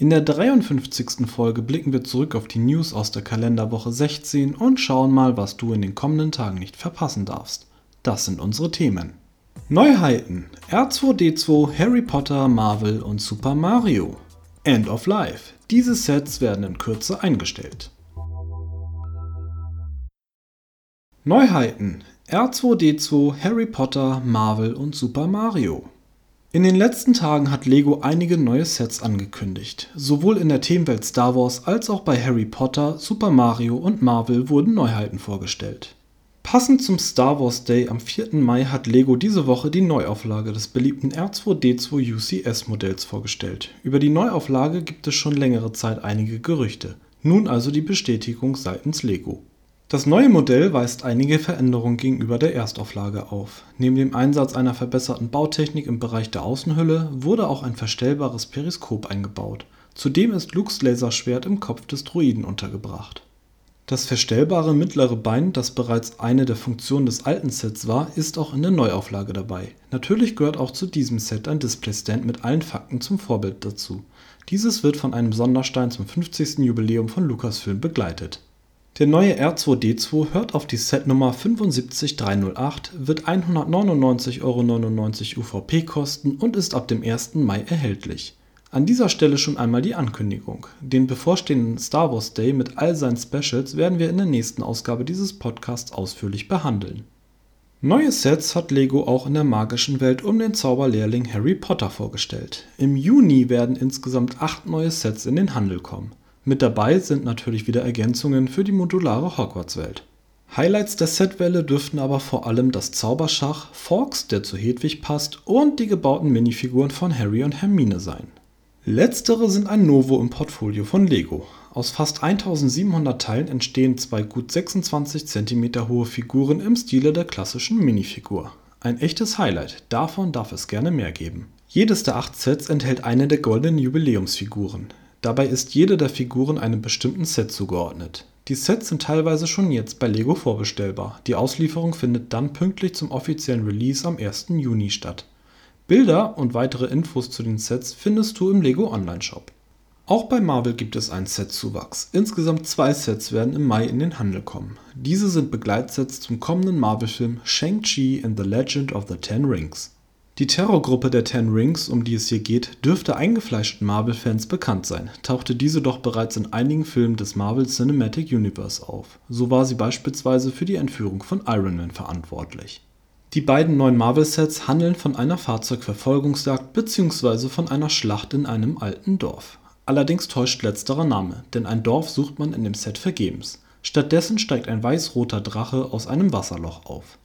In der 53. Folge blicken wir zurück auf die News aus der Kalenderwoche 16 und schauen mal, was du in den kommenden Tagen nicht verpassen darfst. Das sind unsere Themen. Neuheiten: R2D2, Harry Potter, Marvel und Super Mario. End of Life. Diese Sets werden in Kürze eingestellt. Neuheiten: R2D2, Harry Potter, Marvel und Super Mario. In den letzten Tagen hat Lego einige neue Sets angekündigt. Sowohl in der Themenwelt Star Wars als auch bei Harry Potter, Super Mario und Marvel wurden Neuheiten vorgestellt. Passend zum Star Wars Day am 4. Mai hat Lego diese Woche die Neuauflage des beliebten R2D2 UCS Modells vorgestellt. Über die Neuauflage gibt es schon längere Zeit einige Gerüchte. Nun also die Bestätigung seitens Lego. Das neue Modell weist einige Veränderungen gegenüber der Erstauflage auf. Neben dem Einsatz einer verbesserten Bautechnik im Bereich der Außenhülle wurde auch ein verstellbares Periskop eingebaut. Zudem ist Lukes Laserschwert im Kopf des Droiden untergebracht. Das verstellbare mittlere Bein, das bereits eine der Funktionen des alten Sets war, ist auch in der Neuauflage dabei. Natürlich gehört auch zu diesem Set ein Displaystand mit allen Fakten zum Vorbild dazu. Dieses wird von einem Sonderstein zum 50. Jubiläum von Lucasfilm begleitet der neue R2D2 hört auf die Setnummer 75308, wird 199,99 Euro UVP kosten und ist ab dem 1. Mai erhältlich. An dieser Stelle schon einmal die Ankündigung: Den bevorstehenden Star Wars Day mit all seinen Specials werden wir in der nächsten Ausgabe dieses Podcasts ausführlich behandeln. Neue Sets hat Lego auch in der magischen Welt um den Zauberlehrling Harry Potter vorgestellt. Im Juni werden insgesamt acht neue Sets in den Handel kommen mit dabei sind natürlich wieder Ergänzungen für die modulare Hogwarts-Welt. Highlights der Setwelle dürften aber vor allem das Zauberschach, Fawkes, der zu Hedwig passt, und die gebauten Minifiguren von Harry und Hermine sein. Letztere sind ein Novo im Portfolio von Lego. Aus fast 1700 Teilen entstehen zwei gut 26 cm hohe Figuren im Stile der klassischen Minifigur. Ein echtes Highlight, davon darf es gerne mehr geben. Jedes der acht Sets enthält eine der goldenen Jubiläumsfiguren. Dabei ist jede der Figuren einem bestimmten Set zugeordnet. Die Sets sind teilweise schon jetzt bei Lego vorbestellbar, die Auslieferung findet dann pünktlich zum offiziellen Release am 1. Juni statt. Bilder und weitere Infos zu den Sets findest du im Lego Onlineshop. Auch bei Marvel gibt es einen Setzuwachs. Insgesamt zwei Sets werden im Mai in den Handel kommen. Diese sind Begleitsets zum kommenden Marvel-Film Shang-Chi and the Legend of the Ten Rings die Terrorgruppe der Ten Rings, um die es hier geht, dürfte eingefleischten Marvel-Fans bekannt sein, tauchte diese doch bereits in einigen Filmen des Marvel Cinematic Universe auf. So war sie beispielsweise für die Entführung von Iron Man verantwortlich. Die beiden neuen Marvel-Sets handeln von einer Fahrzeugverfolgungsjagd bzw. von einer Schlacht in einem alten Dorf. Allerdings täuscht letzterer Name, denn ein Dorf sucht man in dem Set vergebens. Stattdessen steigt ein weiß-roter Drache aus einem Wasserloch auf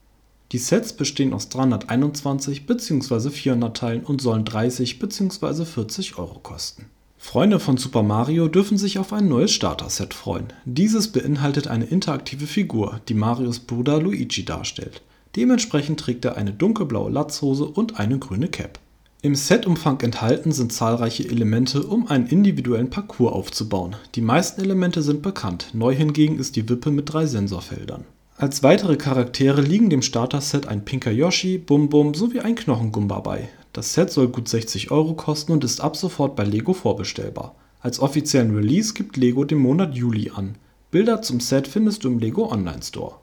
die Sets bestehen aus 321 bzw. 400 Teilen und sollen 30 bzw. 40 Euro kosten. Freunde von Super Mario dürfen sich auf ein neues Starter-Set freuen. Dieses beinhaltet eine interaktive Figur, die Marios Bruder Luigi darstellt. Dementsprechend trägt er eine dunkelblaue Latzhose und eine grüne Cap. Im Setumfang enthalten sind zahlreiche Elemente, um einen individuellen Parcours aufzubauen. Die meisten Elemente sind bekannt, neu hingegen ist die Wippe mit drei Sensorfeldern als weitere Charaktere liegen dem Starter-Set ein pinker Yoshi, Bum Bum sowie ein Knochengumba bei. Das Set soll gut 60 Euro kosten und ist ab sofort bei Lego vorbestellbar. Als offiziellen Release gibt Lego den Monat Juli an. Bilder zum Set findest du im Lego Online Store.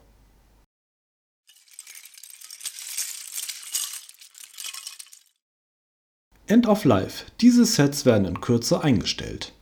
End of Life. Diese Sets werden in Kürze eingestellt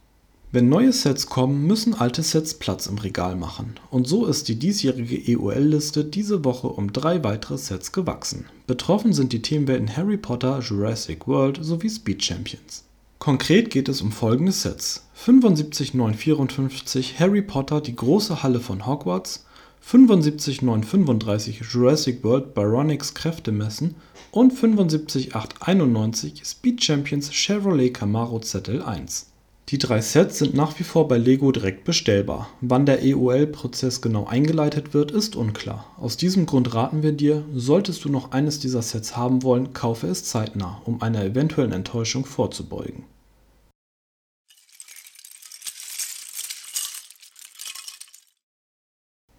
wenn neue Sets kommen, müssen alte Sets Platz im Regal machen. Und so ist die diesjährige EOL-Liste diese Woche um drei weitere Sets gewachsen. Betroffen sind die Themenwelten Harry Potter, Jurassic World sowie Speed Champions. Konkret geht es um folgende Sets: 75954 Harry Potter Die große Halle von Hogwarts, 75935 Jurassic World Baronix Kräftemessen und 75891 Speed Champions Chevrolet Camaro ZL1 Die drei Sets sind nach wie vor bei Lego direkt bestellbar. Wann der EOL-Prozess genau eingeleitet wird, ist unklar. Aus diesem Grund raten wir dir, solltest du noch eines dieser Sets haben wollen, kaufe es zeitnah, um einer eventuellen Enttäuschung vorzubeugen.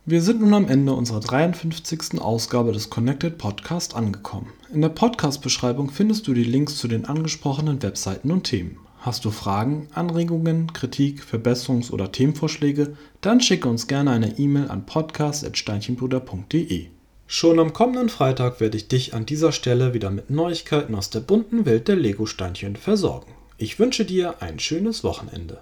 Wir sind nun am Ende unserer 53. Ausgabe des Connected Podcast angekommen. In der Podcast-Beschreibung findest du die Links zu den angesprochenen Webseiten und Themen. Hast du Fragen, Anregungen, Kritik, Verbesserungs- oder Themenvorschläge? Dann schicke uns gerne eine E-Mail an podcast.steinchenbruder.de. Schon am kommenden Freitag werde ich dich an dieser Stelle wieder mit Neuigkeiten aus der bunten Welt der Lego-Steinchen versorgen. Ich wünsche dir ein schönes Wochenende.